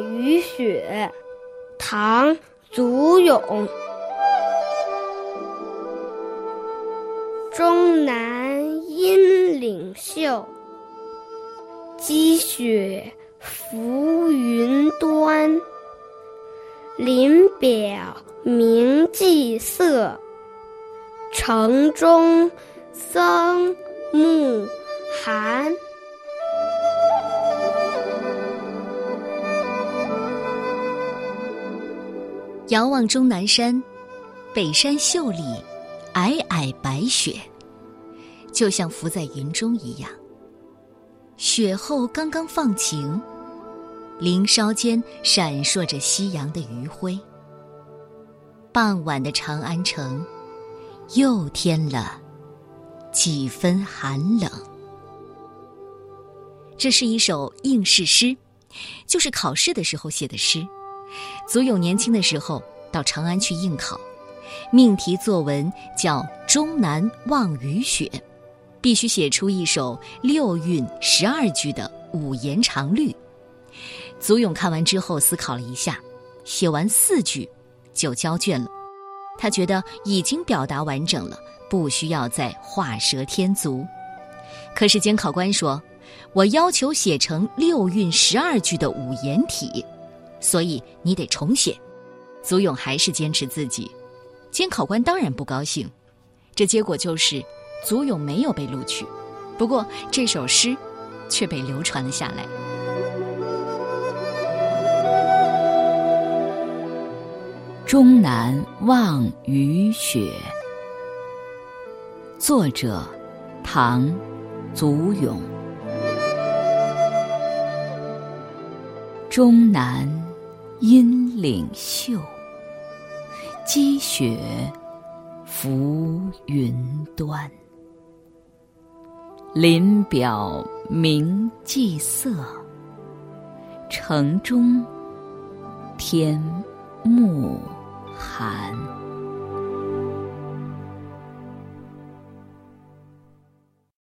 雨雪》唐·祖咏。终南阴岭秀，积雪浮云端。林表明霁色，城中僧遥望终南山，北山秀丽，皑皑白雪，就像浮在云中一样。雪后刚刚放晴，林梢间闪烁着夕阳的余晖。傍晚的长安城，又添了几分寒冷。这是一首应试诗，就是考试的时候写的诗。祖咏年轻的时候到长安去应考，命题作文叫《终南望雨雪》，必须写出一首六韵十二句的五言长律。祖咏看完之后思考了一下，写完四句就交卷了。他觉得已经表达完整了，不需要再画蛇添足。可是监考官说：“我要求写成六韵十二句的五言体。”所以你得重写，祖咏还是坚持自己，监考官当然不高兴，这结果就是祖咏没有被录取，不过这首诗却被流传了下来。终南望雨雪，作者唐，祖咏。终南。阴岭秀，积雪浮云端。林表明霁色，城中天暮寒。